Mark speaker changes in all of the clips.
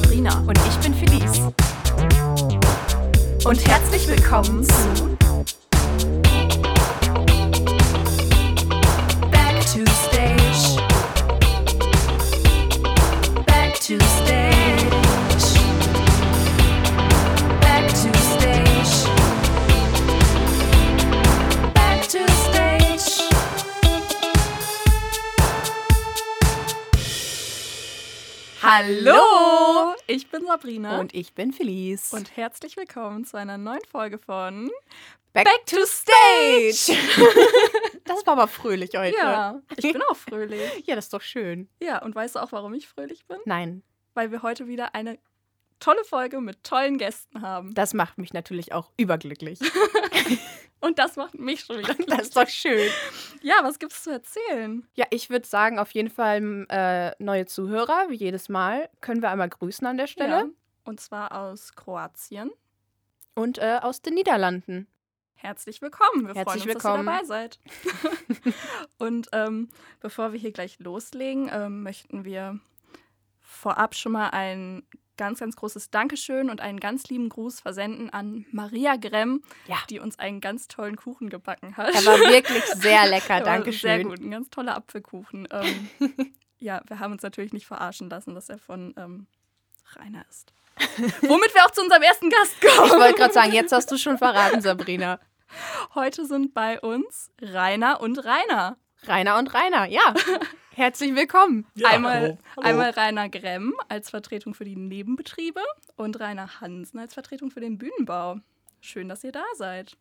Speaker 1: Sabrina.
Speaker 2: Und ich bin Felice.
Speaker 1: Und herzlich willkommen zu Back to Stage. Back to Stage. Back to Stage. Back to Stage.
Speaker 2: Hallo!
Speaker 1: Ich bin Sabrina.
Speaker 2: Und ich bin Felice.
Speaker 1: und herzlich willkommen zu einer neuen Folge von
Speaker 2: back,
Speaker 1: Back to Stage.
Speaker 2: Das war aber fröhlich heute.
Speaker 1: Ja, ich bin auch fröhlich.
Speaker 2: Ja, das ist doch schön.
Speaker 1: Ja, und weißt du auch, warum ich fröhlich bin?
Speaker 2: Nein,
Speaker 1: Weil wir heute wieder eine tolle Folge mit tollen Gästen haben.
Speaker 2: das macht mich natürlich auch überglücklich.
Speaker 1: Und das macht mich schon wieder
Speaker 2: Das ist doch schön.
Speaker 1: Ja, was gibt's zu erzählen?
Speaker 2: Ja, ich würde sagen, auf jeden Fall äh, neue Zuhörer, wie jedes Mal. Können wir einmal grüßen an der Stelle.
Speaker 1: Ja, und zwar aus Kroatien.
Speaker 2: Und äh, aus den Niederlanden.
Speaker 1: Herzlich willkommen. Wir
Speaker 2: Herzlich
Speaker 1: freuen uns,
Speaker 2: willkommen.
Speaker 1: dass ihr dabei seid. und ähm, bevor wir hier gleich loslegen, ähm, möchten wir vorab schon mal ein ganz, ganz großes Dankeschön und einen ganz lieben Gruß versenden an Maria Gremm,
Speaker 2: Ja.
Speaker 1: die uns einen ganz tollen Kuchen gebacken hat.
Speaker 2: Er war wirklich sehr lecker,
Speaker 1: Der
Speaker 2: Dankeschön.
Speaker 1: Sehr gut, ein ganz toller Apfelkuchen. Ähm, ja, wir haben uns natürlich nicht verarschen lassen, dass er von ähm, Rainer ist. Womit wir auch zu unserem ersten Gast
Speaker 2: Ich
Speaker 1: kommen.
Speaker 2: wollte gerade sagen, jetzt hast du schon verraten, Sabrina.
Speaker 1: Heute sind bei uns Rainer und Rainer.
Speaker 2: Rainer und Rainer, ja. Herzlich willkommen.
Speaker 3: Ja,
Speaker 1: einmal,
Speaker 3: hallo. Hallo.
Speaker 1: einmal Rainer Gremm als Vertretung für die Nebenbetriebe und Rainer Hansen als Vertretung für den Bühnenbau. Schön, dass ihr da seid.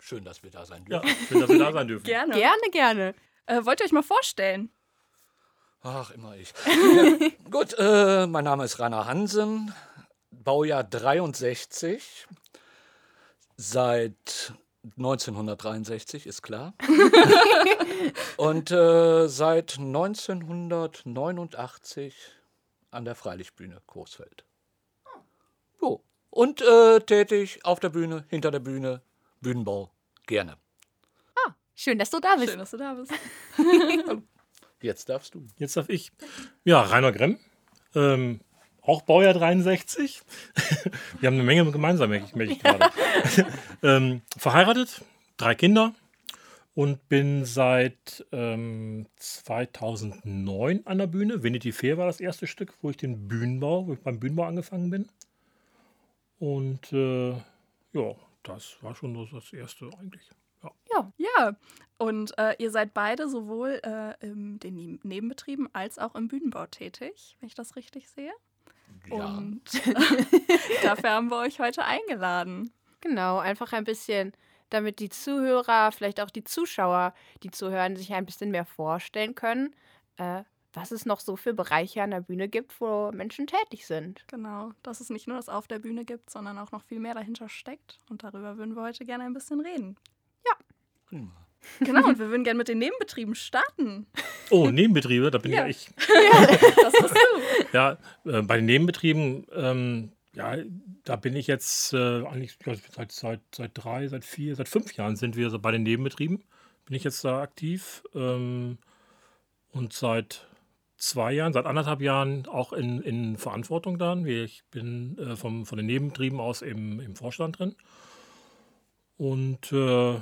Speaker 3: Schön, dass wir da sein
Speaker 4: Ja,
Speaker 3: dürfen.
Speaker 4: schön, dass wir da sein dürfen.
Speaker 1: Gerne.
Speaker 2: Gerne, gerne.
Speaker 1: Äh, wollt ihr euch mal vorstellen?
Speaker 3: Ach, immer ich. Ja, gut, äh, mein Name ist Rainer Hansen, Baujahr 63, seit 1963, ist klar. Und äh, seit 1989 an der Freilichtbühne Coesfeld. Jo. Und äh, tätig auf der Bühne, hinter der Bühne, Bühnenbau, gerne.
Speaker 2: Schön, dass du da bist.
Speaker 1: Schön, dass du da bist.
Speaker 3: Jetzt darfst du.
Speaker 4: Jetzt darf ich. Ja, Rainer Gremm, ähm, auch Baujahr 63. Wir haben eine Menge gemeinsam, merke ich, merke ich gerade. ähm, verheiratet, drei Kinder und bin seit ähm, 2009 an der Bühne. Vanity Fair war das erste Stück, wo ich den Bühnenbau, wo ich beim Bühnenbau angefangen bin. Und äh, ja, das war schon so das erste eigentlich. Ja.
Speaker 2: Ja.
Speaker 1: Ja, und äh, ihr seid beide sowohl äh, in den Neben- Nebenbetrieben als auch im Bühnenbau tätig, wenn ich das richtig sehe.
Speaker 3: Ja.
Speaker 1: Und dafür haben wir euch heute eingeladen.
Speaker 2: Genau, einfach ein bisschen, damit die Zuhörer, vielleicht auch die Zuschauer, die zuhören, sich ein bisschen mehr vorstellen können, äh, was es noch so für Bereiche an der Bühne gibt, wo Menschen tätig sind.
Speaker 1: Genau, dass es nicht nur das auf der Bühne gibt, sondern auch noch viel mehr dahinter steckt. Und darüber würden wir heute gerne ein bisschen reden.
Speaker 3: Prima.
Speaker 1: Genau, und wir würden gerne mit den Nebenbetrieben starten.
Speaker 4: Oh, Nebenbetriebe, da bin
Speaker 1: Ja.
Speaker 4: ja ich.
Speaker 1: Das bist du.
Speaker 4: Ja, äh, bei den Nebenbetrieben, ähm, ja, da bin ich jetzt äh, eigentlich ja, seit, seit, seit drei, seit vier, seit fünf Jahren sind wir so bei den Nebenbetrieben. Bin ich jetzt da aktiv ähm, und seit zwei Jahren, seit anderthalb Jahren auch in, in Verantwortung dann. Ich bin äh, vom, von den Nebenbetrieben aus im, im Vorstand drin. Und äh,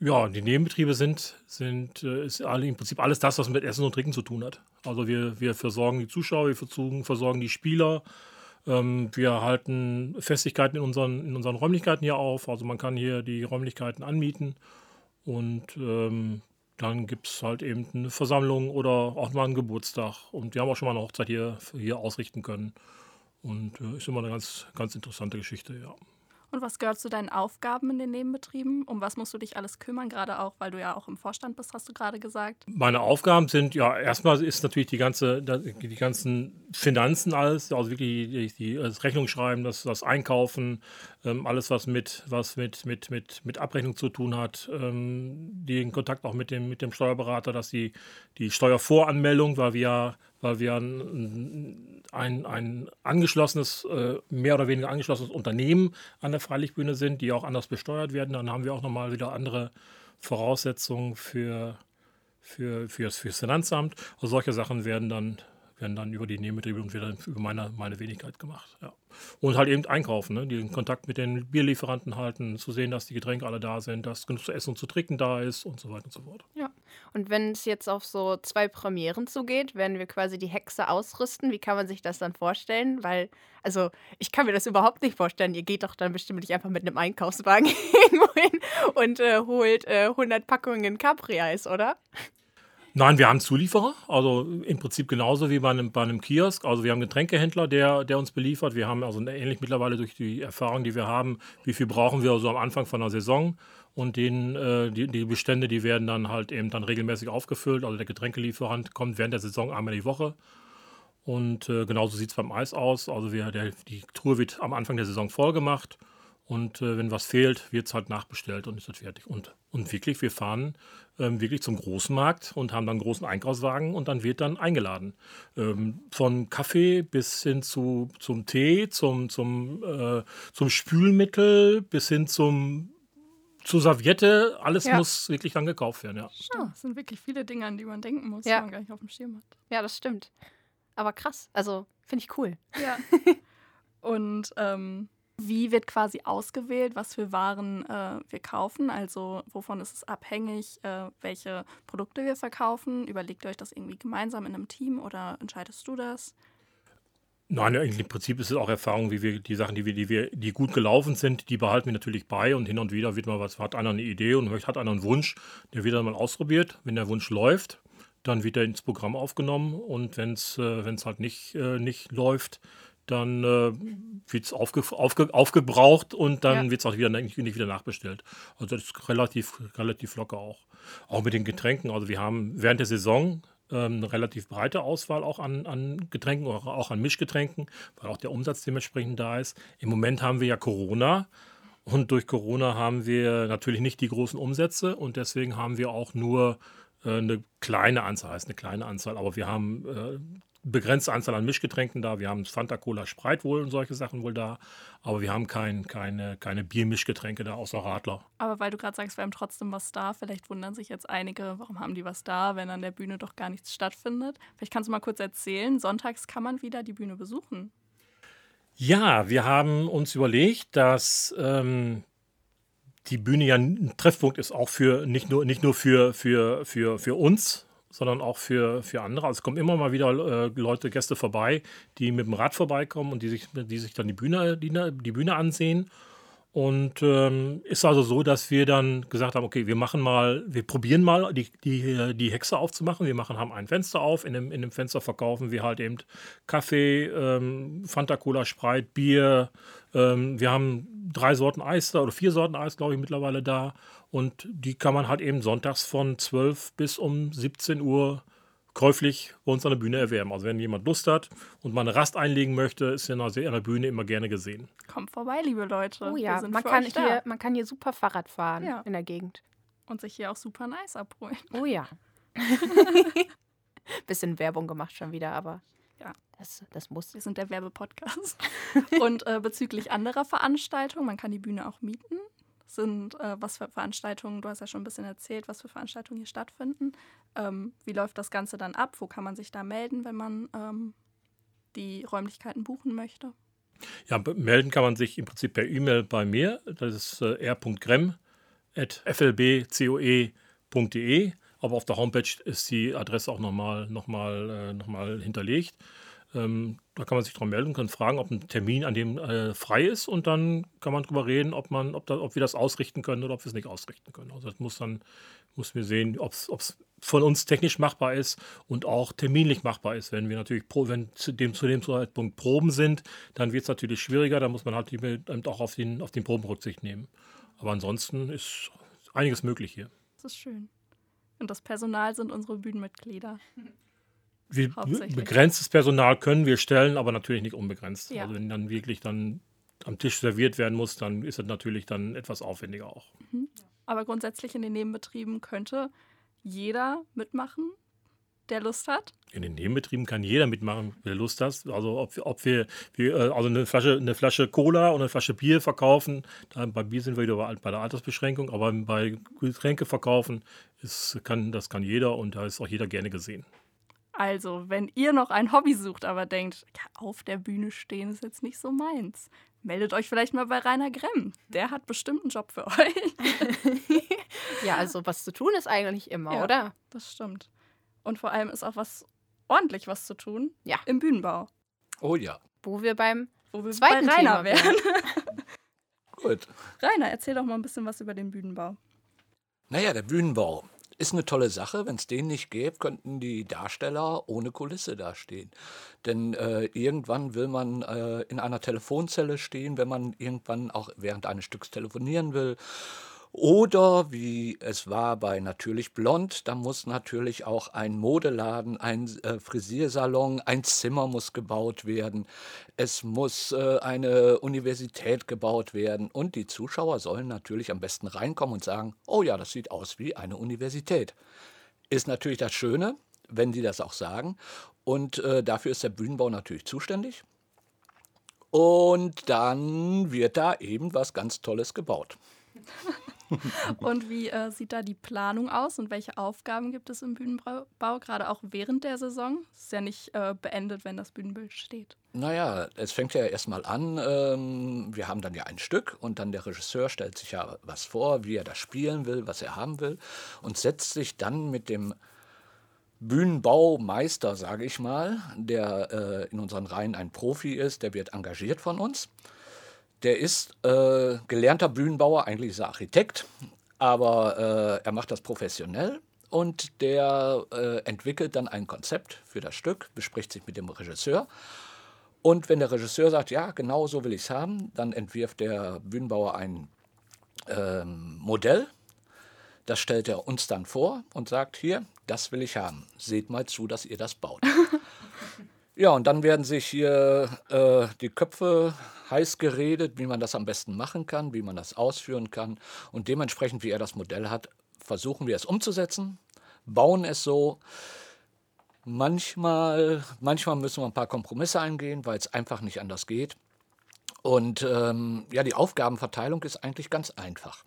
Speaker 4: ja, die Nebenbetriebe sind, sind äh, ist im Prinzip alles das, was mit Essen und Trinken zu tun hat. Also wir, wir versorgen die Zuschauer, wir versorgen, versorgen die Spieler, ähm, wir halten Festigkeiten in unseren, in unseren Räumlichkeiten hier auf. Also man kann hier die Räumlichkeiten anmieten und ähm, dann gibt es halt eben eine Versammlung oder auch mal einen Geburtstag. Und wir haben auch schon mal eine Hochzeit hier, hier ausrichten können. Und äh, ist immer eine ganz, ganz interessante Geschichte, ja.
Speaker 1: Und was gehört zu deinen Aufgaben in den Nebenbetrieben? Um was musst du dich alles kümmern, gerade auch, weil du ja auch im Vorstand bist, hast du gerade gesagt.
Speaker 4: Meine Aufgaben sind, ja, erstmal ist natürlich die ganze, die ganzen Finanzen alles, also wirklich die, das Rechnungsschreiben, das, das Einkaufen, ähm, alles, was mit, was mit, mit, mit, mit Abrechnung zu tun hat, ähm, den Kontakt auch mit dem, mit dem Steuerberater, dass die, die Steuervoranmeldung, weil wir, weil wir ein, ein, ein angeschlossenes, äh, mehr oder weniger angeschlossenes Unternehmen an der Freilichtbühne sind, die auch anders besteuert werden, dann haben wir auch nochmal wieder andere Voraussetzungen für, für, fürs, fürs Finanzamt. Also solche Sachen werden dann werden dann über die Nebenbetriebe und wieder über meine, meine Wenigkeit gemacht. Ja. Und halt eben einkaufen, ne? den Kontakt mit den Bierlieferanten halten, zu sehen, dass die Getränke alle da sind, dass genug zu essen und zu trinken da ist und so weiter und so fort.
Speaker 2: Ja. Und wenn es jetzt auf so zwei Premieren zugeht, werden wir quasi die Hexe ausrüsten. Wie kann man sich das dann vorstellen? Weil, also, ich kann mir das überhaupt nicht vorstellen. Ihr geht doch dann bestimmt nicht einfach mit einem Einkaufswagen irgendwo hin und äh, holt äh, 100 Packungen Capri-Eis, oder?
Speaker 4: Nein, wir haben Zulieferer, also im Prinzip genauso wie bei einem, bei einem Kiosk. Also wir haben einen Getränkehändler, der, der uns beliefert. Wir haben also ähnlich mittlerweile durch die Erfahrung, die wir haben, wie viel brauchen wir so am Anfang von der Saison. Und den, äh, die, die Bestände, die werden dann halt eben dann regelmäßig aufgefüllt. Also der Getränkelieferant kommt während der Saison einmal die Woche. Und äh, genauso sieht es beim Eis aus. Also wir, der, die Tour wird am Anfang der Saison voll gemacht. Und äh, wenn was fehlt, wird es halt nachbestellt und ist das fertig. Und, und wirklich, wir fahren ähm, wirklich zum Großmarkt und haben dann einen großen Einkaufswagen und dann wird dann eingeladen. Ähm, von Kaffee bis hin zu, zum Tee, zum, zum, äh, zum Spülmittel bis hin zum zur Serviette, alles
Speaker 2: Ja.
Speaker 4: muss wirklich dann gekauft werden, ja.
Speaker 1: Stimmt, es sind wirklich viele Dinge, an die man denken muss,
Speaker 2: Ja.
Speaker 1: die man gar nicht auf dem Schirm hat.
Speaker 2: Ja, das stimmt. Aber krass. Also, finde ich cool.
Speaker 1: Ja. Und ähm, wie wird quasi ausgewählt, was für Waren äh, wir kaufen? Also wovon ist es abhängig, äh, welche Produkte wir verkaufen? Überlegt ihr euch das irgendwie gemeinsam in einem Team oder entscheidest du das?
Speaker 4: Nein, im Prinzip ist es auch Erfahrung, wie wir die Sachen, die wir, die wir, die gut gelaufen sind, die behalten wir natürlich bei und hin und wieder wird mal was, hat einer eine Idee und hat einer einen Wunsch, der wird dann mal ausprobiert. Wenn der Wunsch läuft, dann wird er ins Programm aufgenommen und wenn es äh, halt nicht, äh, nicht läuft, dann äh, wird es aufge, aufge, aufgebraucht und dann
Speaker 2: Ja.
Speaker 4: wird es auch wieder, nicht, nicht wieder nachbestellt. Also das ist relativ, relativ locker auch. Auch mit den Getränken. Also wir haben während der Saison ähm, eine relativ breite Auswahl auch an, an Getränken, auch, auch an Mischgetränken, weil auch der Umsatz dementsprechend da ist. Im Moment haben wir ja Corona und durch Corona haben wir natürlich nicht die großen Umsätze und deswegen haben wir auch nur äh, eine kleine Anzahl, heißt eine kleine Anzahl, aber wir haben äh, begrenzte Anzahl an Mischgetränken da. Wir haben Fanta, Cola, Sprite wohl und solche Sachen wohl da, aber wir haben kein, keine, keine Biermischgetränke da außer Radler.
Speaker 1: Aber weil du gerade sagst, wir haben trotzdem was da, vielleicht wundern sich jetzt einige, warum haben die was da, wenn an der Bühne doch gar nichts stattfindet. Vielleicht kannst du mal kurz erzählen, sonntags kann man wieder die Bühne besuchen.
Speaker 4: Ja, wir haben uns überlegt, dass ähm, die Bühne ja ein Treffpunkt ist, auch für nicht nur, nicht nur für, für, für, für uns, sondern auch für, für andere. Also es kommen immer mal wieder äh, Leute, Gäste vorbei, die mit dem Rad vorbeikommen und die sich, die sich dann die Bühne, die, die Bühne ansehen. Und ähm, ist also so, dass wir dann gesagt haben, okay, wir machen mal, wir probieren mal die, die, die Hexe aufzumachen. Wir machen, haben ein Fenster auf. In dem, in dem Fenster verkaufen wir halt eben Kaffee, ähm, Fanta Cola, Sprite, Bier. Ähm, wir haben drei Sorten Eis da oder vier Sorten Eis, glaube ich, mittlerweile da. Und die kann man halt eben sonntags von 12 bis um 17 Uhr käuflich bei uns an der Bühne erwerben. Also wenn jemand Lust hat und mal eine Rast einlegen möchte, ist er an der Bühne immer gerne gesehen.
Speaker 1: Kommt vorbei, liebe Leute.
Speaker 2: Oh ja, man kann, hier, man kann hier super Fahrrad fahren
Speaker 1: Ja.
Speaker 2: in der Gegend.
Speaker 1: Und sich hier auch super nice abholen.
Speaker 2: Oh ja. Bisschen Werbung gemacht schon wieder, aber
Speaker 1: Ja.
Speaker 2: das, das muss.
Speaker 1: Wir sind der Werbepodcast. Und äh, bezüglich anderer Veranstaltungen, man kann die Bühne auch mieten. Sind äh, was für Veranstaltungen, du hast ja schon ein bisschen erzählt, was für Veranstaltungen hier stattfinden. Ähm, wie läuft das Ganze dann ab? Wo kann man sich da melden, wenn man ähm, die Räumlichkeiten buchen möchte?
Speaker 4: Ja, melden kann man sich im Prinzip per E-Mail bei mir. Das ist äh, r.grem.flbcoe.de. Aber auf der Homepage ist die Adresse auch nochmal noch mal, äh, noch mal hinterlegt. Ähm, da kann man sich dran melden, kann fragen, ob ein Termin an dem äh, frei ist und dann kann man drüber reden, ob, man, ob, da, ob wir das ausrichten können oder ob wir es nicht ausrichten können. Also das muss dann muss wir sehen, ob es von uns technisch machbar ist und auch terminlich machbar ist. Wenn wir natürlich wenn zu dem, zu dem Zeitpunkt Proben sind, dann wird es natürlich schwieriger. Da muss man halt auch auf den, auf den Proben Rücksicht nehmen. Aber ansonsten ist einiges möglich hier.
Speaker 1: Das ist schön. Und das Personal sind unsere Bühnenmitglieder.
Speaker 4: Wir,
Speaker 1: Hauptsächlich.
Speaker 4: begrenztes Personal können wir stellen, aber natürlich nicht unbegrenzt.
Speaker 1: Ja.
Speaker 4: Also wenn dann wirklich dann am Tisch serviert werden muss, dann ist es natürlich dann etwas aufwendiger auch.
Speaker 1: Aber grundsätzlich in den Nebenbetrieben könnte jeder mitmachen, der Lust hat.
Speaker 4: In den Nebenbetrieben kann jeder mitmachen, wer Lust hat. Also ob, wir- ob wir, wir äh, also eine Flasche, eine Flasche Cola und eine Flasche Bier verkaufen, dann bei Bier sind wir wieder bei, bei der Altersbeschränkung, aber bei Getränke verkaufen ist, kann, das kann jeder und da ist auch jeder gerne gesehen.
Speaker 1: Also, wenn ihr noch ein Hobby sucht, aber denkt, ja, auf der Bühne stehen ist jetzt nicht so meins, meldet euch vielleicht mal bei Rainer Gremm. Der hat bestimmt einen Job für euch.
Speaker 2: Ja, also was zu tun ist eigentlich immer,
Speaker 1: Ja.
Speaker 2: oder?
Speaker 1: Das stimmt. Und vor allem ist auch was ordentlich was zu tun
Speaker 2: Ja.
Speaker 1: im Bühnenbau,
Speaker 3: Oh ja,
Speaker 2: Wo wir beim
Speaker 1: wo wir
Speaker 2: Zweiten
Speaker 1: bei Rainer
Speaker 2: Thema
Speaker 1: wären.
Speaker 3: gut.
Speaker 1: Rainer, erzähl doch mal ein bisschen was über den Bühnenbau.
Speaker 3: Naja, der Bühnenbau ist eine tolle Sache. Wenn es den nicht gäbe, könnten die Darsteller ohne Kulisse dastehen. Denn äh, irgendwann will man äh, in einer Telefonzelle stehen, wenn man irgendwann auch während eines Stücks telefonieren will. Oder wie es war bei Natürlich Blond, da muss natürlich auch ein Modeladen, ein äh, Frisiersalon, ein Zimmer muss gebaut werden. Es muss äh, eine Universität gebaut werden. Und die Zuschauer sollen natürlich am besten reinkommen und sagen, oh ja, das sieht aus wie eine Universität. Ist natürlich das Schöne, wenn die das auch sagen. Und äh, dafür ist der Bühnenbau natürlich zuständig. Und dann wird da eben was ganz Tolles gebaut.
Speaker 1: Und wie äh, sieht da die Planung aus und welche Aufgaben gibt es im Bühnenbau, gerade auch während der Saison? Es ist ja nicht äh, beendet, wenn das Bühnenbild steht.
Speaker 3: Naja, es fängt ja erstmal an, ähm, wir haben dann ja ein Stück und dann der Regisseur stellt sich ja was vor, wie er das spielen will, was er haben will und setzt sich dann mit dem Bühnenbaumeister, sage ich mal, der äh, in unseren Reihen ein Profi ist, der wird engagiert von uns. Der ist äh, gelernter Bühnenbauer, eigentlich ist er Architekt, aber äh, er macht das professionell und der äh, entwickelt dann ein Konzept für das Stück, bespricht sich mit dem Regisseur. Und wenn der Regisseur sagt, ja, genau so will ich es haben, dann entwirft der Bühnenbauer ein ähm, Modell. Das stellt er uns dann vor und sagt, hier, das will ich haben. Seht mal zu, dass ihr das baut. Ja, und dann werden sich hier äh, die Köpfe heiß geredet, wie man das am besten machen kann, wie man das ausführen kann. Und dementsprechend, wie er das Modell hat, versuchen wir es umzusetzen, bauen es so. Manchmal, manchmal müssen wir ein paar Kompromisse eingehen, weil es einfach nicht anders geht. Und ähm, ja, die Aufgabenverteilung ist eigentlich ganz einfach.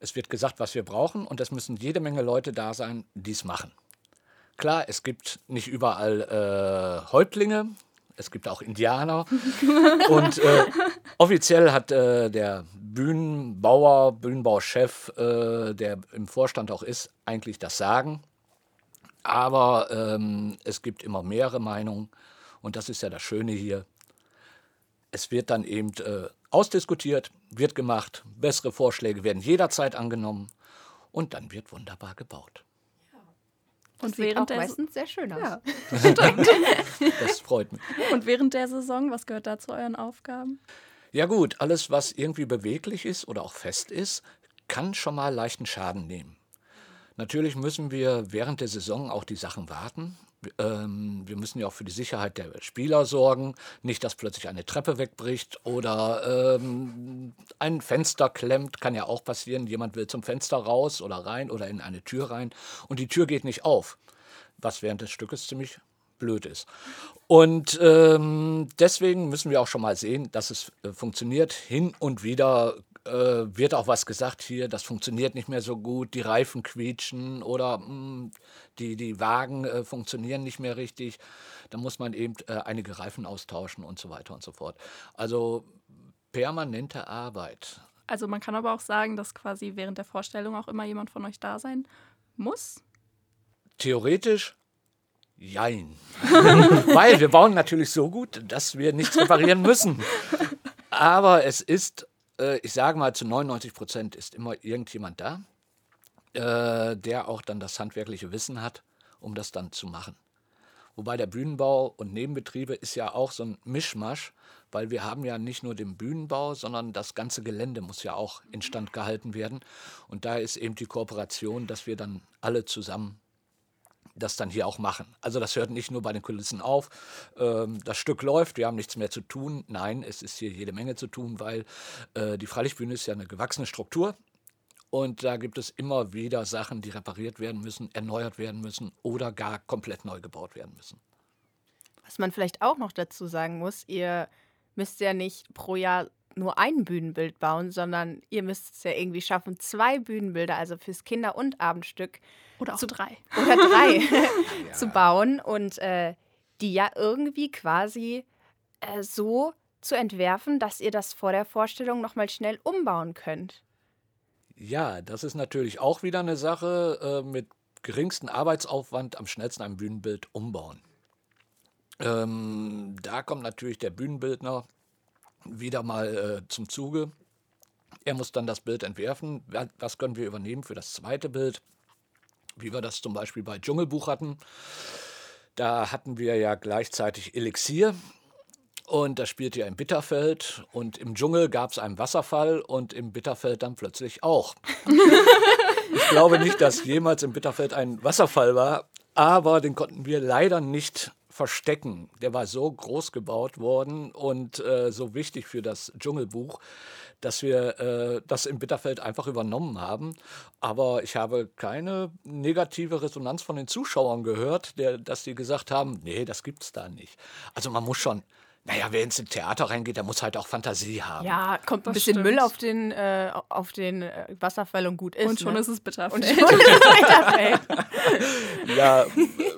Speaker 3: Es wird gesagt, was wir brauchen, und es müssen jede Menge Leute da sein, die es machen. Klar, es gibt nicht überall äh, Häuptlinge, es gibt auch Indianer. und äh, offiziell hat äh, der Bühnenbauer, Bühnenbauchef, äh, der im Vorstand auch ist, eigentlich das Sagen. Aber ähm, es gibt immer mehrere Meinungen und das ist ja das Schöne hier. Es wird dann eben äh, ausdiskutiert, wird gemacht, bessere Vorschläge werden jederzeit angenommen und dann wird wunderbar gebaut.
Speaker 1: Und
Speaker 2: Sieht auch
Speaker 1: während, der,
Speaker 2: meistens sehr schön aus.
Speaker 1: ja.
Speaker 3: Das freut mich.
Speaker 1: und während der Saison, was gehört da zu euren Aufgaben?
Speaker 3: Ja gut, alles, was irgendwie beweglich ist oder auch fest ist, kann schon mal leichten Schaden nehmen. Natürlich müssen wir während der Saison auch die Sachen warten. Ähm, wir müssen ja auch für die Sicherheit der Spieler sorgen. Nicht, dass plötzlich eine Treppe wegbricht oder ähm, ein Fenster klemmt. Kann ja auch passieren. Jemand will zum Fenster raus oder rein oder in eine Tür rein und die Tür geht nicht auf. Was während des Stückes ziemlich blöd ist. Und ähm, deswegen müssen wir auch schon mal sehen, dass es äh, funktioniert. Hin und wieder äh, wird auch was gesagt hier, das funktioniert nicht mehr so gut, die Reifen quietschen oder mh, die, die Wagen äh, funktionieren nicht mehr richtig. Da muss man eben äh, einige Reifen austauschen und so weiter und so fort. Also permanente Arbeit.
Speaker 1: Also man kann aber auch sagen, dass quasi während der Vorstellung auch immer jemand von euch da sein muss.
Speaker 3: Theoretisch jein. Weil wir bauen natürlich so gut, dass wir nichts reparieren müssen. Aber es ist, äh, ich sage mal, zu 99 Prozent ist immer irgendjemand da, äh, der auch dann das handwerkliche Wissen hat, um das dann zu machen. Wobei der Bühnenbau und Nebenbetriebe ist ja auch so ein Mischmasch, weil wir haben ja nicht nur den Bühnenbau, sondern das ganze Gelände muss ja auch instand gehalten werden. Und da ist eben die Kooperation, dass wir dann alle zusammen das dann hier auch machen. Also das hört nicht nur bei den Kulissen auf. Ähm, das Stück läuft, wir haben nichts mehr zu tun. Nein, es ist hier jede Menge zu tun, weil äh, die Freilichtbühne ist ja eine gewachsene Struktur. Und da gibt es immer wieder Sachen, die repariert werden müssen, erneuert werden müssen oder gar komplett neu gebaut werden müssen.
Speaker 2: Was man vielleicht auch noch dazu sagen muss, ihr müsst ja nicht pro Jahr nur ein Bühnenbild bauen, sondern ihr müsst es ja irgendwie schaffen, zwei Bühnenbilder, also fürs Kinder- und Abendstück
Speaker 1: Oder auch
Speaker 2: Zu-
Speaker 1: drei.
Speaker 2: oder drei zu bauen und äh, die ja irgendwie quasi äh, so zu entwerfen, dass ihr das vor der Vorstellung nochmal schnell umbauen könnt.
Speaker 3: Ja, das ist natürlich auch wieder eine Sache äh, mit geringsten Arbeitsaufwand am schnellsten ein Bühnenbild umbauen. Ähm, da kommt natürlich der Bühnenbildner wieder mal äh, zum Zuge. Er muss dann das Bild entwerfen. Wa- Was können wir übernehmen für das zweite Bild? Wie wir das zum Beispiel bei Dschungelbuch hatten. Da hatten wir ja gleichzeitig Elixier und das spielte ja im Bitterfeld und im Dschungel gab es einen Wasserfall und im Bitterfeld dann plötzlich auch. ich glaube nicht, dass jemals im Bitterfeld ein Wasserfall war, aber den konnten wir leider nicht verstecken. Der war so groß gebaut worden und äh, so wichtig für das Dschungelbuch, dass wir äh, das im Bitterfeld einfach übernommen haben. Aber ich habe keine negative Resonanz von den Zuschauern gehört, der, dass die gesagt haben, nee, das gibt's da nicht. Also man muss schon, naja, wer ins Theater reingeht, der muss halt auch Fantasie haben.
Speaker 2: Ja, kommt ein
Speaker 1: Das
Speaker 2: bisschen
Speaker 1: stimmt.
Speaker 2: Müll auf den, äh, auf den äh, Wasserfall und gut ist.
Speaker 1: Und schon
Speaker 2: ne?
Speaker 1: ist es bitter.
Speaker 2: und schon ist es Bitterfeld.
Speaker 3: Ja,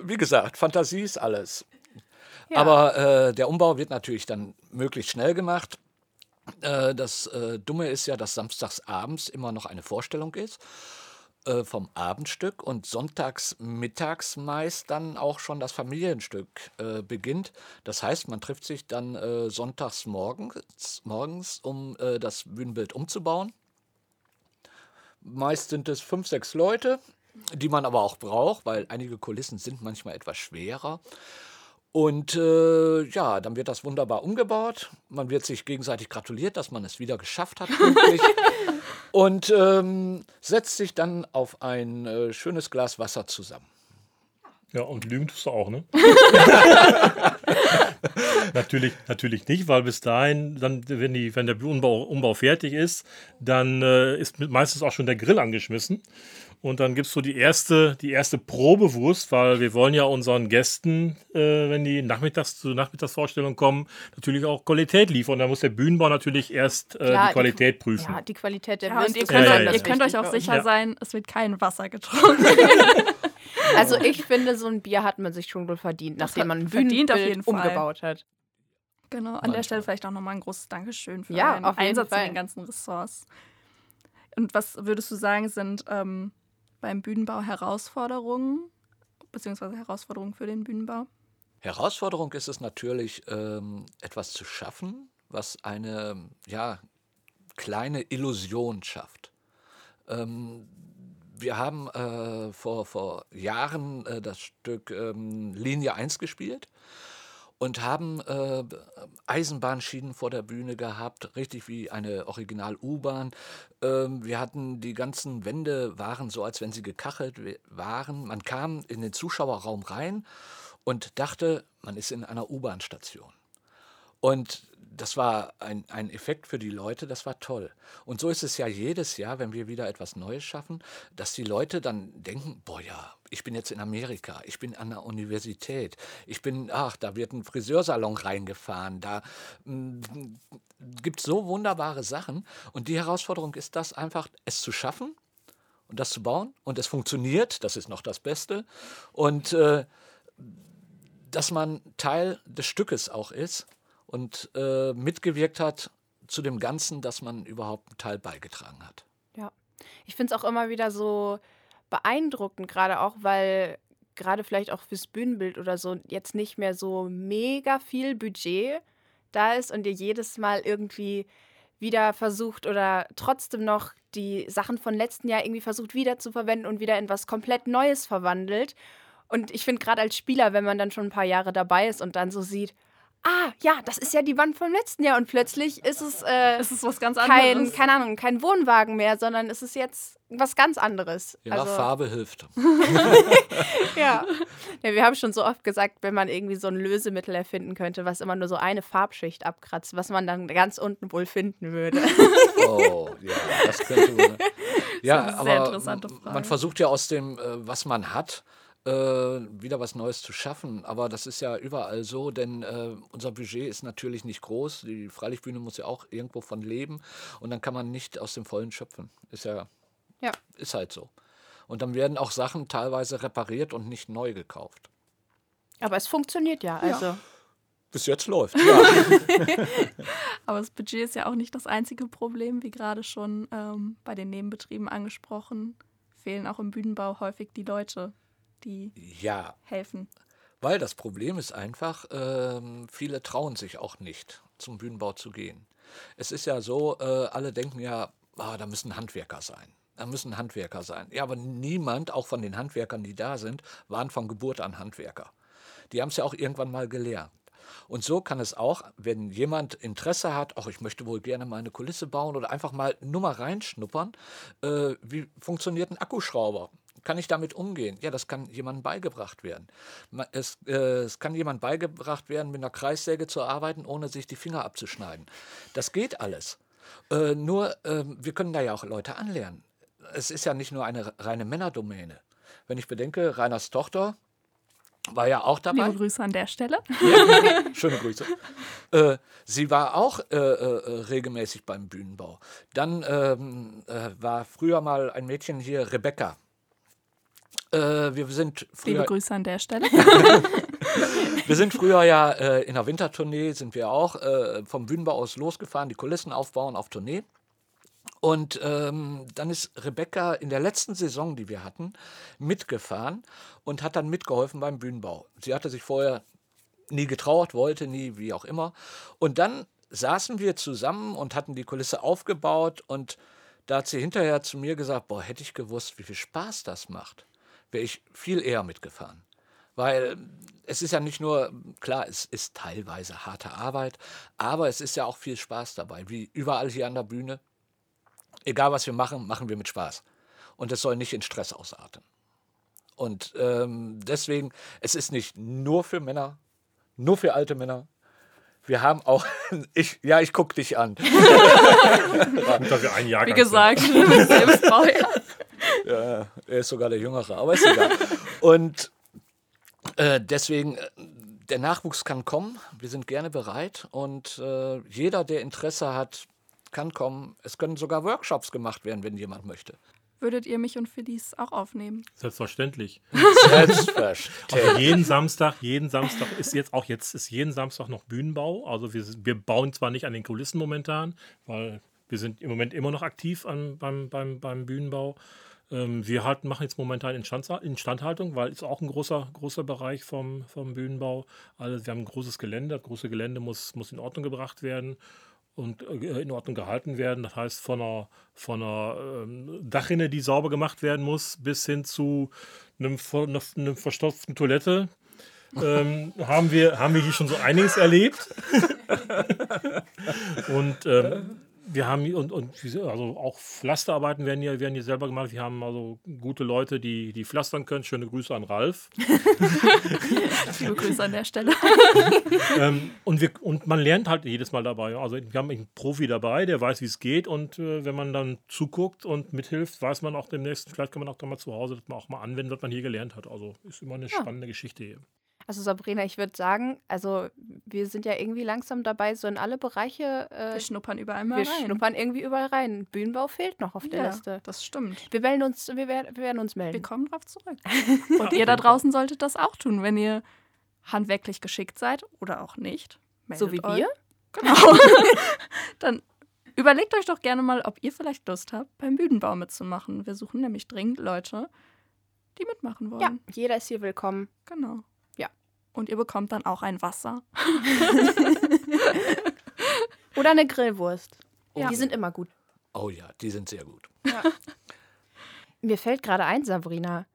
Speaker 3: wie gesagt, Fantasie ist alles.
Speaker 2: Ja.
Speaker 3: Aber äh, der Umbau wird natürlich dann möglichst schnell gemacht. Äh, das äh, Dumme ist ja, dass samstags abends immer noch eine Vorstellung ist äh, vom Abendstück und sonntags mittags meist dann auch schon das Familienstück äh, beginnt. Das heißt, man trifft sich dann äh, sonntags morgens, morgens um äh, das Bühnenbild umzubauen. Meist sind es fünf, sechs Leute, die man aber auch braucht, weil einige Kulissen sind manchmal etwas schwerer. Und äh, ja, dann wird das wunderbar umgebaut. Man wird sich gegenseitig gratuliert, dass man es wieder geschafft hat. und ähm, setzt sich dann auf ein äh, schönes Glas Wasser zusammen.
Speaker 4: Ja, und lügen tust du auch, ne? natürlich, natürlich nicht, weil bis dahin, dann, wenn, die, wenn der Umbau, Umbau fertig ist, dann äh, ist meistens auch schon der Grill angeschmissen. Und dann gibt es so die erste, die erste Probewurst, weil wir wollen ja unseren Gästen, äh, wenn die nachmittags zur Nachmittagsvorstellung kommen, natürlich auch Qualität liefern. Und da muss der Bühnenbau natürlich erst äh,
Speaker 2: Klar,
Speaker 4: die Qualität prüfen.
Speaker 2: Ja, die Qualität der
Speaker 1: Ja, und
Speaker 2: Würste
Speaker 1: ihr könnt,
Speaker 4: Ja,
Speaker 1: euch,
Speaker 4: ja, ja.
Speaker 1: ihr könnt euch auch sicher
Speaker 4: Ja.
Speaker 1: sein, es wird kein Wasser getrunken.
Speaker 2: Also ich finde, so ein Bier hat man sich schon wohl verdient,
Speaker 1: Das
Speaker 2: nachdem man ein
Speaker 1: verdient auf
Speaker 2: Bühnenbild
Speaker 1: jeden Fall.
Speaker 2: umgebaut hat.
Speaker 1: Genau, an
Speaker 3: Manchmal.
Speaker 1: der Stelle vielleicht auch nochmal ein großes Dankeschön für
Speaker 2: Ja, jeden
Speaker 1: Einsatz
Speaker 2: Fall.
Speaker 1: in den ganzen Ressorts. Und was würdest du sagen, sind ähm, beim Bühnenbau Herausforderungen, beziehungsweise Herausforderungen für den Bühnenbau?
Speaker 3: Herausforderung ist es natürlich, ähm, etwas zu schaffen, was eine ja, kleine Illusion schafft. Ähm, wir haben äh, vor, vor Jahren äh, das Stück ähm, Linie 1 gespielt und haben äh, Eisenbahnschienen vor der Bühne gehabt, richtig wie eine Original-U-Bahn. Ähm, wir hatten die ganzen Wände waren so, als wenn sie gekachelt waren. Man kam in den Zuschauerraum rein und dachte, man ist in einer U-Bahn-Station. Und das war ein, ein Effekt für die Leute, das war toll. Und so ist es ja jedes Jahr, wenn wir wieder etwas Neues schaffen, dass die Leute dann denken, boah ja, ich bin jetzt in Amerika, ich bin an der Universität, ich bin, ach, da wird ein Friseursalon reingefahren, da gibt es so wunderbare Sachen. Und die Herausforderung ist das einfach, es zu schaffen und das zu bauen. Und es funktioniert, das ist noch das Beste. Und äh, dass man Teil des Stückes auch ist und äh, mitgewirkt hat zu dem Ganzen, dass man überhaupt einen Teil beigetragen hat.
Speaker 2: Ja. Ich finde es auch immer wieder so beeindruckend, gerade auch, weil gerade vielleicht auch fürs Bühnenbild oder so jetzt nicht mehr so mega viel Budget da ist und ihr jedes Mal irgendwie wieder versucht oder trotzdem noch die Sachen von letzten Jahr irgendwie versucht wieder zu verwenden und wieder in was komplett Neues verwandelt. Und ich finde gerade als Spieler, wenn man dann schon ein paar Jahre dabei ist und dann so sieht, ah, ja, das ist ja die Wand vom letzten Jahr und plötzlich ist es, äh,
Speaker 1: Es ist was ganz
Speaker 2: kein,
Speaker 1: anderes.
Speaker 2: keine Ahnung, kein Wohnwagen mehr, sondern es ist jetzt was ganz anderes.
Speaker 3: Ja,
Speaker 2: also,
Speaker 3: Farbe hilft.
Speaker 2: ja. ja. Wir haben schon so oft gesagt, wenn man irgendwie so ein Lösemittel erfinden könnte, was immer nur so eine Farbschicht abkratzt, was man dann ganz unten wohl finden würde.
Speaker 3: Oh, ja, das könnte wohl. Ja,
Speaker 1: eine sehr
Speaker 3: aber
Speaker 1: interessante
Speaker 3: m-
Speaker 1: Frage.
Speaker 3: man versucht ja aus dem, äh, was man hat, wieder was Neues zu schaffen. Aber das ist ja überall so, denn äh, unser Budget ist natürlich nicht groß. Die Freilichtbühne muss ja auch irgendwo von leben und dann kann man nicht aus dem Vollen schöpfen. Ist ja,
Speaker 2: Ja.
Speaker 3: ist halt so. Und dann werden auch Sachen teilweise repariert und nicht neu gekauft.
Speaker 2: Aber es funktioniert ja. Also
Speaker 3: Bis jetzt läuft. Ja.
Speaker 1: Aber das Budget ist ja auch nicht das einzige Problem, wie gerade schon ähm, bei den Nebenbetrieben angesprochen. Fehlen auch im Bühnenbau häufig die Leute, die
Speaker 3: ja,
Speaker 1: helfen.
Speaker 3: weil das Problem ist einfach, ähm, viele trauen sich auch nicht, zum Bühnenbau zu gehen. Es ist ja so, äh, alle denken ja, ah, da müssen Handwerker sein. Da müssen Handwerker sein. Ja, aber niemand, auch von den Handwerkern, die da sind, waren von Geburt an Handwerker. Die haben es ja auch irgendwann mal gelernt. Und so kann es auch, wenn jemand Interesse hat, auch ich möchte wohl gerne mal eine Kulisse bauen oder einfach mal nur mal reinschnuppern, äh, wie funktioniert ein Akkuschrauber? Kann ich damit umgehen? Ja, das kann jemandem beigebracht werden. Es, äh, es kann jemand beigebracht werden, mit einer Kreissäge zu arbeiten, ohne sich die Finger abzuschneiden. Das geht alles. Äh, nur, ähm, wir können da ja auch Leute anlernen. Es ist ja nicht nur eine reine Männerdomäne. Wenn ich bedenke, Reiners Tochter war ja auch dabei.
Speaker 1: Liebe Grüße an der Stelle.
Speaker 3: Ja, schöne Grüße. Äh, sie war auch äh, äh, regelmäßig beim Bühnenbau. Dann ähm, äh, war früher mal ein Mädchen hier, Rebecca. Äh, wir sind
Speaker 1: Liebe
Speaker 3: früher,
Speaker 1: Grüße an der Stelle.
Speaker 3: wir sind früher ja äh, in der Wintertournee sind wir auch äh, vom Bühnenbau aus losgefahren, die Kulissen aufbauen auf Tournee. Und ähm, dann ist Rebecca in der letzten Saison, die wir hatten, mitgefahren und hat dann mitgeholfen beim Bühnenbau. Sie hatte sich vorher nie getraut, wollte nie, wie auch immer. Und dann saßen wir zusammen und hatten die Kulisse aufgebaut und da hat sie hinterher zu mir gesagt, boah, hätte ich gewusst, wie viel Spaß das macht, wäre ich viel eher mitgefahren. Weil es ist ja nicht nur, klar, es ist teilweise harte Arbeit, aber es ist ja auch viel Spaß dabei, wie überall hier an der Bühne. Egal was wir machen, machen wir mit Spaß. Und es soll nicht in Stress ausarten. Und ähm, deswegen, es ist nicht nur für Männer, nur für alte Männer. Wir haben auch, ich, ja, ich gucke dich an.
Speaker 4: Gut, dass wir ein Jahr
Speaker 1: Wie gesagt, selbst Baujahr.
Speaker 3: Ja, er ist sogar der Jüngere, aber ist egal. Und äh, deswegen, äh, der Nachwuchs kann kommen. Wir sind gerne bereit. Und äh, jeder, der Interesse hat, kann kommen. Es können sogar Workshops gemacht werden, wenn jemand möchte.
Speaker 1: Würdet ihr mich und Phyllis auch aufnehmen?
Speaker 4: Selbstverständlich.
Speaker 3: Selbstverständlich.
Speaker 4: Also jeden Samstag, jeden Samstag ist jetzt auch jetzt ist jeden Samstag noch Bühnenbau. Also wir, wir bauen zwar nicht an den Kulissen momentan, weil wir sind im Moment immer noch aktiv an, beim, beim, beim Bühnenbau. Ähm, wir halt machen jetzt momentan Instandha- Instandhaltung, weil ist auch ein großer, großer Bereich vom, vom Bühnenbau. Also wir haben ein großes Gelände, das große Gelände muss, muss in Ordnung gebracht werden und äh, in Ordnung gehalten werden. Das heißt, von einer, von einer ähm, Dachrinne, die sauber gemacht werden muss, bis hin zu einem, einer verstopften Toilette. ähm, haben, wir, haben wir hier schon so einiges erlebt. und ähm, wir haben hier- und, und also auch Pflasterarbeiten werden hier, werden hier selber gemacht. Wir haben also gute Leute, die, die pflastern können. Schöne Grüße an Ralf.
Speaker 1: Liebe Grüße an der Stelle.
Speaker 4: ähm, und, wir, und man lernt halt jedes Mal dabei. Also wir haben einen Profi dabei, der weiß, wie es geht. Und äh, wenn man dann zuguckt und mithilft, weiß man auch demnächst, vielleicht kann man auch dann mal zu Hause das mal auch mal anwenden, was man hier gelernt hat. Also ist immer eine spannende Geschichte hier.
Speaker 2: Also Sabrina, ich würde sagen, also wir sind ja irgendwie langsam dabei, so in alle Bereiche. Äh,
Speaker 1: Wir schnuppern überall mal
Speaker 2: wir
Speaker 1: rein.
Speaker 2: schnuppern irgendwie überall rein. Bühnenbau fehlt noch auf der
Speaker 1: ja,
Speaker 2: Liste.
Speaker 1: das stimmt.
Speaker 2: Wir melden uns, wir, wer- wir werden uns
Speaker 1: Wir
Speaker 2: melden.
Speaker 1: kommen drauf zurück. Und ihr da draußen solltet das auch tun, wenn ihr handwerklich geschickt seid oder auch nicht.
Speaker 2: So
Speaker 1: Meldet
Speaker 2: wie
Speaker 1: euch.
Speaker 2: wir.
Speaker 1: Genau. Dann überlegt euch doch gerne mal, ob ihr vielleicht Lust habt, beim Bühnenbau mitzumachen. Wir suchen nämlich dringend Leute, die mitmachen wollen.
Speaker 2: Ja, jeder ist hier willkommen.
Speaker 1: Genau.
Speaker 2: Ja.
Speaker 1: Und ihr bekommt dann auch ein Wasser.
Speaker 2: Oder eine Grillwurst.
Speaker 1: Ja.
Speaker 2: Die sind immer gut.
Speaker 3: Oh ja, die sind sehr gut.
Speaker 2: Mir fällt gerade ein, Sabrina.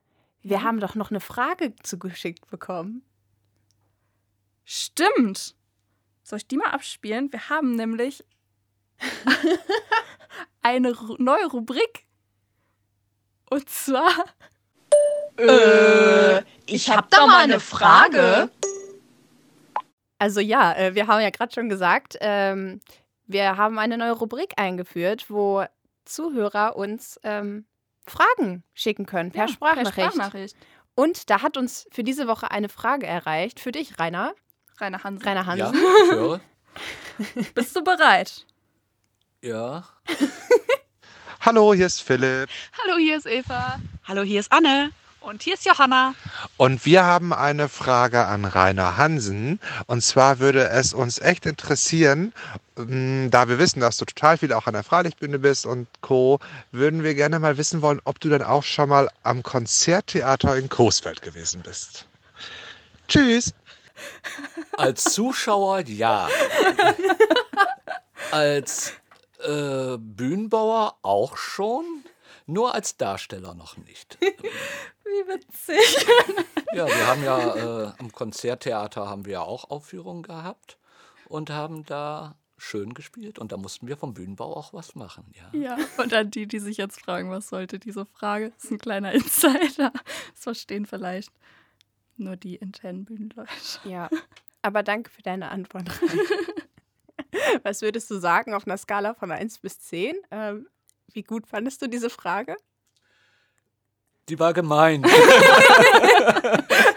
Speaker 2: Wir haben doch noch eine Frage zugeschickt bekommen.
Speaker 1: Stimmt. Soll ich die mal abspielen? Wir haben nämlich eine Ru neue Rubrik. Und zwar
Speaker 5: Ich hab da mal eine Frage.
Speaker 2: Also ja, äh, wir haben ja gerade schon gesagt, ähm, wir haben eine neue Rubrik eingeführt, wo Zuhörer uns ähm, Fragen schicken können per
Speaker 1: Ja,
Speaker 2: Sprachnachricht.
Speaker 1: Sprachnachricht.
Speaker 2: Und da hat uns für diese Woche eine Frage erreicht. Für dich, Rainer.
Speaker 1: Rainer Hansen.
Speaker 2: Rainer
Speaker 3: Ja,
Speaker 2: Hansen.
Speaker 3: ich höre.
Speaker 1: Bist du bereit?
Speaker 3: Ja.
Speaker 6: Hallo, hier ist Philipp.
Speaker 7: Hallo, hier ist Eva.
Speaker 5: Hallo, hier ist Anne.
Speaker 7: Und hier ist Johanna.
Speaker 6: Und wir haben eine Frage an Rainer Hansen. Und zwar würde es uns echt interessieren, ähm, da wir wissen, dass du total viel auch an der Freilichtbühne bist und Co., würden wir gerne mal wissen wollen, ob du dann auch schon mal am Konzerttheater in Coesfeld gewesen bist. Tschüss.
Speaker 3: Als Zuschauer ja. Als äh, Bühnenbauer auch schon, nur als Darsteller noch nicht.
Speaker 1: Wie witzig.
Speaker 3: Ja, wir haben ja äh, am Konzerttheater haben wir ja auch Aufführungen gehabt und haben da schön gespielt und da mussten wir vom Bühnenbau auch was machen. Ja.
Speaker 1: Ja, und an die, die sich jetzt fragen, was sollte diese Frage? Das ist ein kleiner Insider. Das verstehen vielleicht nur die internen Bühnenleute.
Speaker 2: Ja, aber danke für deine Antwort. Was würdest du sagen auf einer Skala von 1 bis 10? Ähm, wie gut fandest du diese Frage?
Speaker 3: Die war gemein.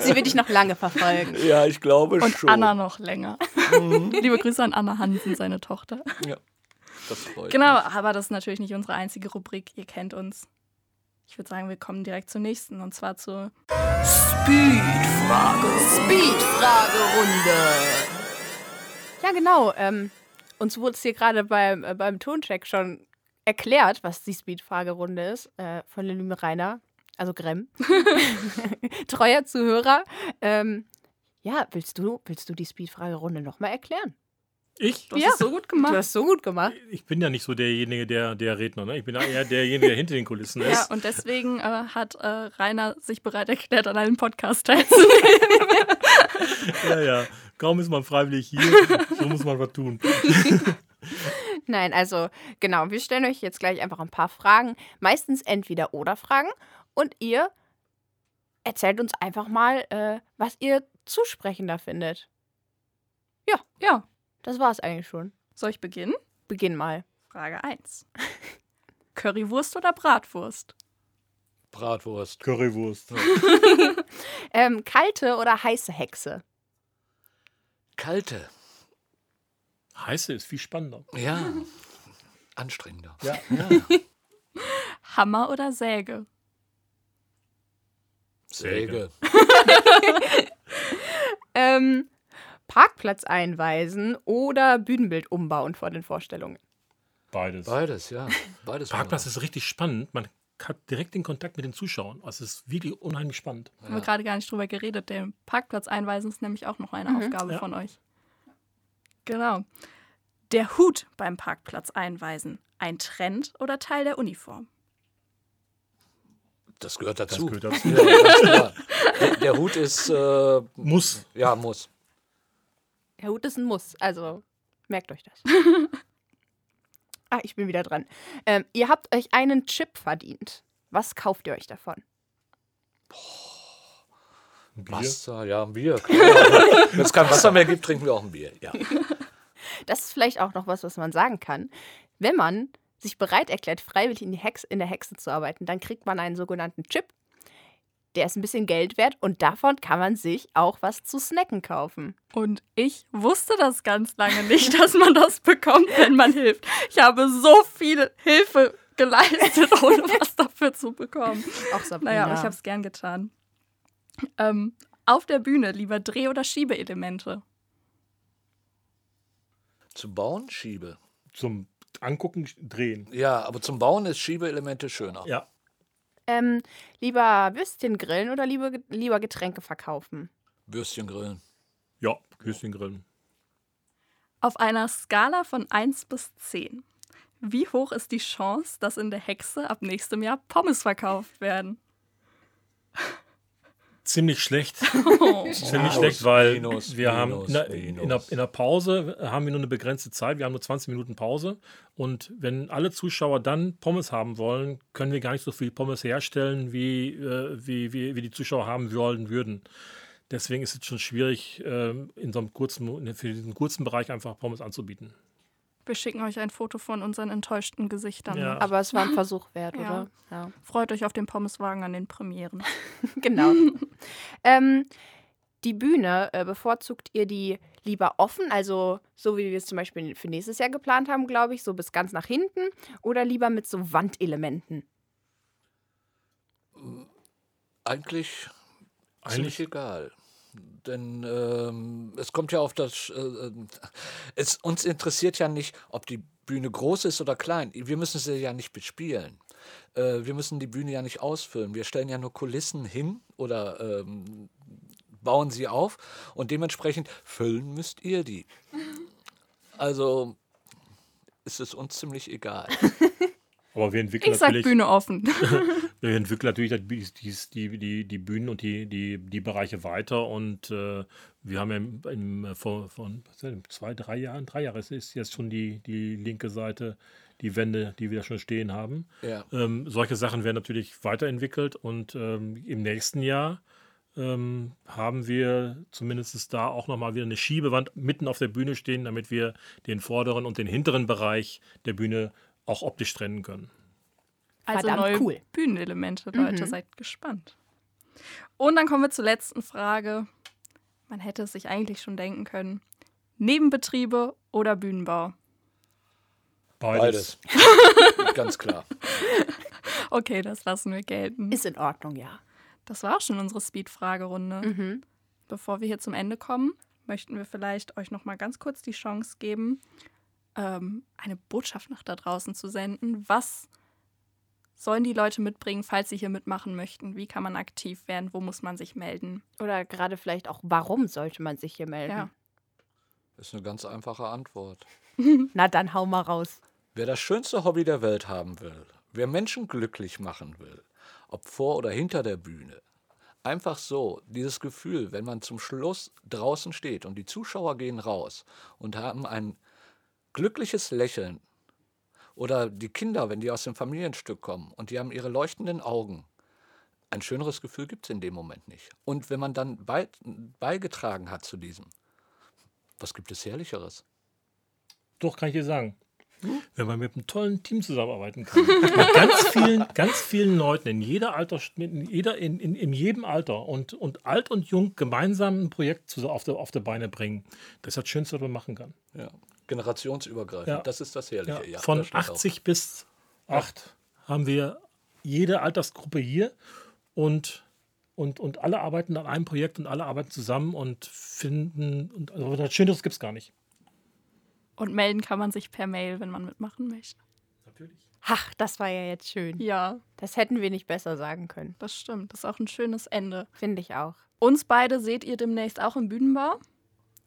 Speaker 2: Sie wird dich noch lange verfolgen.
Speaker 3: ja, ich glaube
Speaker 1: Und
Speaker 3: schon.
Speaker 1: Anna noch länger. Liebe Grüße an Anna Hansen, seine Tochter.
Speaker 3: Ja, das freut
Speaker 1: Genau,
Speaker 3: mich.
Speaker 1: aber das ist natürlich nicht unsere einzige Rubrik. Ihr kennt uns. Ich würde sagen, wir kommen direkt zur nächsten und zwar zur
Speaker 2: Ja, genau. Ähm, uns wurde es hier gerade beim, äh, beim Toncheck schon erklärt, was die Speed-Fragerunde ist, äh, von der lieben Rainer, also Grem. Treuer Zuhörer. Ähm, ja, willst du, willst du die Speed-Fragerunde nochmal erklären?
Speaker 4: Ich?
Speaker 1: Du hast
Speaker 2: Ja.
Speaker 1: es so gut
Speaker 2: Du
Speaker 1: gemacht.
Speaker 2: hast so gut gemacht.
Speaker 4: Ich bin ja nicht so derjenige, der, der Redner. Ne? Ich bin ja eher derjenige, der hinter den Kulissen
Speaker 1: Ja,
Speaker 4: ist.
Speaker 1: und deswegen äh, hat äh, Rainer sich bereit erklärt, an einem Podcast teilzunehmen.
Speaker 4: Ja, ja. Kaum ist man freiwillig hier, so muss man was tun.
Speaker 2: Nein, also genau, wir stellen euch jetzt gleich einfach ein paar Fragen, meistens entweder oder Fragen und ihr erzählt uns einfach mal, äh, was ihr zusprechender findet.
Speaker 1: ja,
Speaker 2: Das war es eigentlich schon.
Speaker 1: soll ich beginnen?
Speaker 2: Beginn mal.
Speaker 1: Frage 1. Currywurst oder Bratwurst?
Speaker 3: Bratwurst.
Speaker 4: Currywurst.
Speaker 2: Ähm, kalte oder heiße Hexe?
Speaker 3: Kalte.
Speaker 4: Heiße ist viel spannender.
Speaker 3: Ja. Anstrengender.
Speaker 4: Ja.
Speaker 1: Hammer oder Säge?
Speaker 3: Säge.
Speaker 2: Ähm, Parkplatz einweisen oder Bühnenbild umbauen vor den Vorstellungen?
Speaker 4: Beides.
Speaker 3: Beides, ja. Beides.
Speaker 4: Parkplatz ist richtig spannend. Man hat direkt den Kontakt mit den Zuschauern. Also es ist wirklich unheimlich spannend.
Speaker 1: Haben wir gerade gar nicht drüber geredet. Den Parkplatz einweisen ist nämlich auch noch eine Aufgabe
Speaker 4: Ja.
Speaker 1: von euch. Genau. Der Hut beim Parkplatz einweisen. Ein Trend oder Teil der Uniform?
Speaker 3: Das gehört
Speaker 4: Das
Speaker 3: dazu.
Speaker 4: gehört dazu.
Speaker 3: Ja. Der, der Hut ist, äh,
Speaker 4: Muss.
Speaker 3: ja, muss.
Speaker 2: Der Hut ist ein Muss, also merkt euch das. ah, ich bin wieder dran. Ähm, ihr habt euch einen Chip verdient. Was kauft ihr euch davon?
Speaker 4: Ein Bier.
Speaker 3: Wasser, ja, ein Bier. Wenn es kein Wasser mehr gibt, trinken wir auch ein Bier. Ja.
Speaker 2: Das ist vielleicht auch noch was, was man sagen kann. Wenn man sich bereit erklärt, freiwillig in, die Hex in der Hexe zu arbeiten, dann kriegt man einen sogenannten Chip. Der ist ein bisschen Geld wert und davon kann man sich auch was zu snacken kaufen.
Speaker 1: Und ich wusste das ganz lange nicht, dass man das bekommt, wenn man hilft. Ich habe so viel Hilfe geleistet, ohne was dafür zu bekommen.
Speaker 2: Auch Sabrina.
Speaker 1: Naja, aber ich habe es gern getan. Ähm, auf der Bühne lieber Dreh- oder Schiebeelemente.
Speaker 3: Zum Bauen Schiebe.
Speaker 4: Zum Angucken, drehen.
Speaker 3: Ja, aber zum Bauen ist Schiebeelemente schöner.
Speaker 4: Ja.
Speaker 2: ähm, lieber Würstchen grillen oder lieber, lieber Getränke verkaufen?
Speaker 3: Würstchen grillen.
Speaker 4: Ja, Küsschen grillen.
Speaker 1: Auf einer Skala von 1 bis 10. Wie hoch ist die Chance, dass in der Hexe ab nächstem Jahr Pommes verkauft werden?
Speaker 4: Ziemlich schlecht.
Speaker 1: Oh.
Speaker 4: Ziemlich schlecht, weil
Speaker 3: minus,
Speaker 4: wir haben
Speaker 3: minus,
Speaker 4: in der, in, der, in der Pause haben wir nur eine begrenzte Zeit. Wir haben nur 20 Minuten Pause. Und wenn alle Zuschauer dann Pommes haben wollen, können wir gar nicht so viel Pommes herstellen, wie, äh, wie, wie, wie die Zuschauer haben wollen würden. Deswegen ist es schon schwierig, ähm, in so einem kurzen, für diesen kurzen Bereich einfach Pommes anzubieten.
Speaker 1: Wir schicken euch ein Foto von unseren enttäuschten Gesichtern.
Speaker 4: Ja.
Speaker 2: Aber es war ein Versuch wert,
Speaker 1: Ja.
Speaker 2: oder? Ja.
Speaker 1: Freut euch auf den Pommeswagen an den Premieren.
Speaker 2: genau. ähm, die Bühne, äh, bevorzugt ihr die lieber offen, also so wie wir es zum Beispiel für nächstes Jahr geplant haben, glaube ich, so bis ganz nach hinten, oder lieber mit so Wandelementen?
Speaker 3: Eigentlich
Speaker 4: Eigentlich-
Speaker 3: ziemlich egal. Denn ähm, es kommt ja auf das. Äh, äh, es, uns interessiert ja nicht, ob die Bühne groß ist oder klein. Wir müssen sie ja nicht bespielen. Äh, wir müssen die Bühne ja nicht ausfüllen. Wir stellen ja nur Kulissen hin oder ähm, bauen sie auf und dementsprechend füllen müsst ihr die. Also ist es uns ziemlich egal.
Speaker 4: Aber wir entwickeln
Speaker 1: Ich sag
Speaker 4: natürlich,
Speaker 1: Bühne offen.
Speaker 4: wir entwickeln natürlich die, die, die, die Bühnen und die, die, die Bereiche weiter. Und äh, wir haben ja im, im, vor, vor zwei, drei Jahren, drei Jahre ist- ist jetzt schon die, die linke Seite, die Wände, die wir da schon stehen haben.
Speaker 3: Ja.
Speaker 4: Ähm, solche Sachen werden natürlich weiterentwickelt und ähm, im nächsten Jahr ähm, haben wir zumindest da auch nochmal wieder eine Schiebewand mitten auf der Bühne stehen, damit wir den vorderen und den hinteren Bereich der Bühne auch optisch trennen können.
Speaker 1: Also
Speaker 2: Verdammt
Speaker 1: neue
Speaker 2: cool.
Speaker 1: Bühnenelemente, Leute,
Speaker 2: Mhm.
Speaker 1: seid gespannt. Und dann kommen wir zur letzten Frage. Man hätte es sich eigentlich schon denken können. Nebenbetriebe oder Bühnenbau?
Speaker 3: Beides. Ganz klar.
Speaker 1: Okay, das lassen wir gelten.
Speaker 2: Ist in Ordnung, ja.
Speaker 1: Das war auch schon unsere Speed-Fragerunde.
Speaker 2: Mhm.
Speaker 1: Bevor wir hier zum Ende kommen, möchten wir vielleicht euch noch mal ganz kurz die Chance geben, ähm, eine Botschaft nach da draußen zu senden. Was sollen die Leute mitbringen, falls sie hier mitmachen möchten? Wie kann man aktiv werden? Wo muss man sich melden?
Speaker 2: Oder gerade vielleicht auch, warum sollte man sich hier melden?
Speaker 1: Ja.
Speaker 3: Ist eine ganz einfache Antwort.
Speaker 2: Na dann hau mal raus.
Speaker 3: Wer das schönste Hobby der Welt haben will, wer Menschen glücklich machen will, ob vor oder hinter der Bühne, einfach so, dieses Gefühl, wenn man zum Schluss draußen steht und die Zuschauer gehen raus und haben ein glückliches Lächeln oder die Kinder, wenn die aus dem Familienstück kommen und die haben ihre leuchtenden Augen, ein schöneres Gefühl gibt es in dem Moment nicht. Und wenn man dann bei, beigetragen hat zu diesem, was gibt es Herrlicheres?
Speaker 4: Doch, kann ich dir sagen. Wenn man mit einem tollen Team zusammenarbeiten kann. mit ganz vielen, ganz vielen Leuten in jeder Alter, in, jeder, in, in, in jedem Alter und, und alt und jung gemeinsam ein Projekt zu, auf, der, auf der Beine bringen. Das ist das Schönste, was man machen kann.
Speaker 3: Ja. Generationsübergreifend,
Speaker 4: Ja.
Speaker 3: das ist das Herrliche.
Speaker 4: Ja,
Speaker 3: Ja,
Speaker 4: von
Speaker 3: das stimmt auch.
Speaker 4: 80 bis 8 haben wir jede Altersgruppe hier und, und, und alle arbeiten an einem Projekt und alle arbeiten zusammen und finden. Und, also das Schöneres gibt es gar nicht.
Speaker 1: Und melden kann man sich per Mail, wenn man mitmachen möchte.
Speaker 4: Natürlich.
Speaker 2: Ach, das war ja jetzt schön.
Speaker 1: Ja,
Speaker 2: Das hätten wir nicht besser sagen können.
Speaker 1: das stimmt. Das ist auch ein schönes Ende.
Speaker 2: Finde ich auch.
Speaker 1: Uns beide seht ihr demnächst auch im Bühnenbau.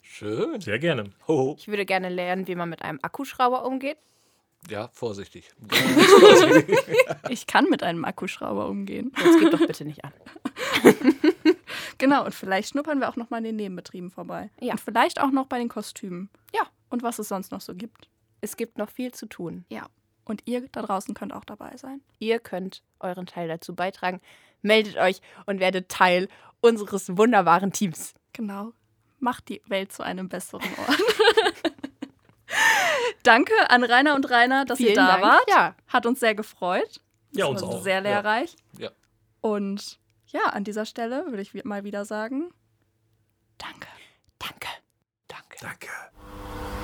Speaker 3: Schön.
Speaker 4: Sehr gerne.
Speaker 3: Ho.
Speaker 2: Ich würde gerne lernen, wie man mit einem Akkuschrauber umgeht.
Speaker 3: Ja, vorsichtig.
Speaker 1: Ich kann mit einem Akkuschrauber umgehen.
Speaker 2: Jetzt gib doch bitte nicht an.
Speaker 1: Genau, und vielleicht schnuppern wir auch noch mal in den Nebenbetrieben vorbei.
Speaker 2: Ja.
Speaker 1: Und vielleicht auch noch bei den Kostümen.
Speaker 2: Ja.
Speaker 1: Und was es sonst noch so gibt.
Speaker 2: Es gibt noch viel zu tun.
Speaker 1: Ja. Und ihr da draußen könnt auch dabei sein.
Speaker 2: Ihr könnt euren Teil dazu beitragen. Meldet euch und werdet Teil unseres wunderbaren Teams.
Speaker 1: Genau. Macht die Welt zu einem besseren Ort. Danke an Rainer und Rainer, dass ihr
Speaker 2: Vielen
Speaker 1: da
Speaker 2: Dank.
Speaker 1: wart.
Speaker 2: Ja.
Speaker 1: Hat uns sehr gefreut.
Speaker 4: Ja,
Speaker 1: Das
Speaker 4: uns
Speaker 1: war
Speaker 4: auch.
Speaker 1: Sehr lehrreich.
Speaker 3: Ja.
Speaker 1: Und ja, an dieser Stelle würde ich mal wieder sagen, danke.
Speaker 2: Danke.
Speaker 3: Danke.
Speaker 4: Danke.